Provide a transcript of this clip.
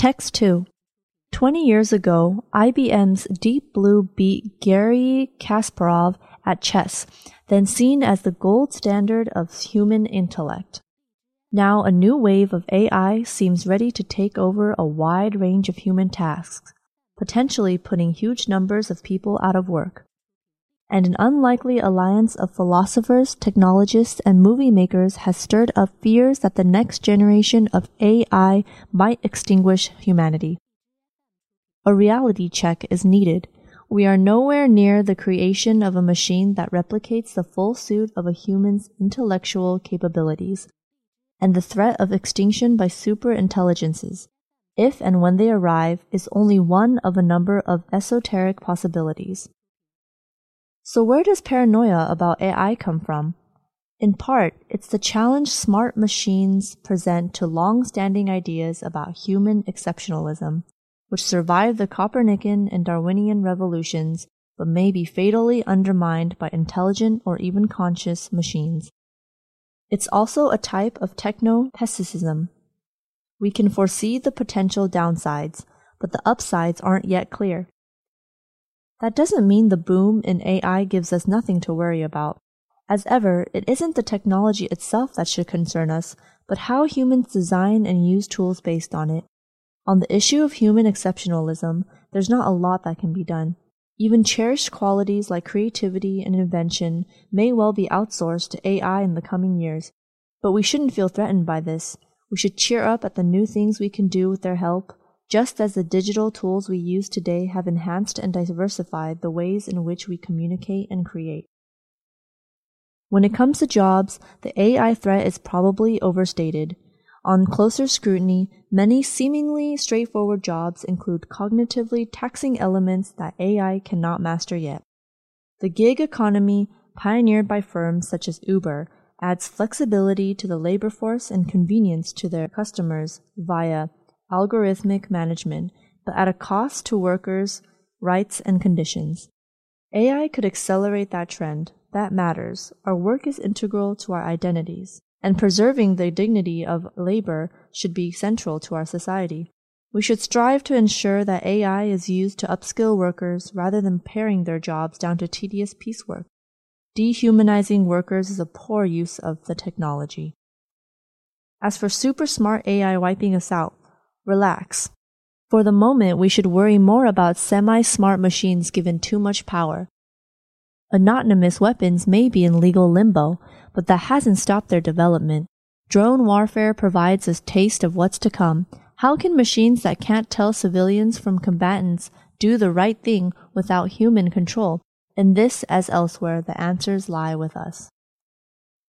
Text 2. 20 years ago, IBM's Deep Blue beat Gary Kasparov at chess, then seen as the gold standard of human intellect. Now a new wave of AI seems ready to take over a wide range of human tasks, potentially putting huge numbers of people out of work. And an unlikely alliance of philosophers, technologists, and movie makers has stirred up fears that the next generation of AI might extinguish humanity. A reality check is needed. We are nowhere near the creation of a machine that replicates the full suit of a human's intellectual capabilities, and the threat of extinction by super intelligences, if and when they arrive, is only one of a number of esoteric possibilities. So where does paranoia about AI come from? In part, it's the challenge smart machines present to long-standing ideas about human exceptionalism which survived the Copernican and Darwinian revolutions but may be fatally undermined by intelligent or even conscious machines. It's also a type of techno-pessimism. We can foresee the potential downsides, but the upsides aren't yet clear. That doesn't mean the boom in AI gives us nothing to worry about. As ever, it isn't the technology itself that should concern us, but how humans design and use tools based on it. On the issue of human exceptionalism, there's not a lot that can be done. Even cherished qualities like creativity and invention may well be outsourced to AI in the coming years. But we shouldn't feel threatened by this. We should cheer up at the new things we can do with their help, just as the digital tools we use today have enhanced and diversified the ways in which we communicate and create. When it comes to jobs, the AI threat is probably overstated. On closer scrutiny, many seemingly straightforward jobs include cognitively taxing elements that AI cannot master yet. The gig economy, pioneered by firms such as Uber, adds flexibility to the labor force and convenience to their customers via algorithmic management, but at a cost to workers' rights and conditions. AI could accelerate that trend. That matters. Our work is integral to our identities and preserving the dignity of labor should be central to our society. We should strive to ensure that AI is used to upskill workers rather than paring their jobs down to tedious piecework. Dehumanizing workers is a poor use of the technology. As for super smart AI wiping us out, relax. For the moment, we should worry more about semi smart machines given too much power. Anonymous weapons may be in legal limbo, but that hasn't stopped their development. Drone warfare provides a taste of what's to come. How can machines that can't tell civilians from combatants do the right thing without human control? In this, as elsewhere, the answers lie with us.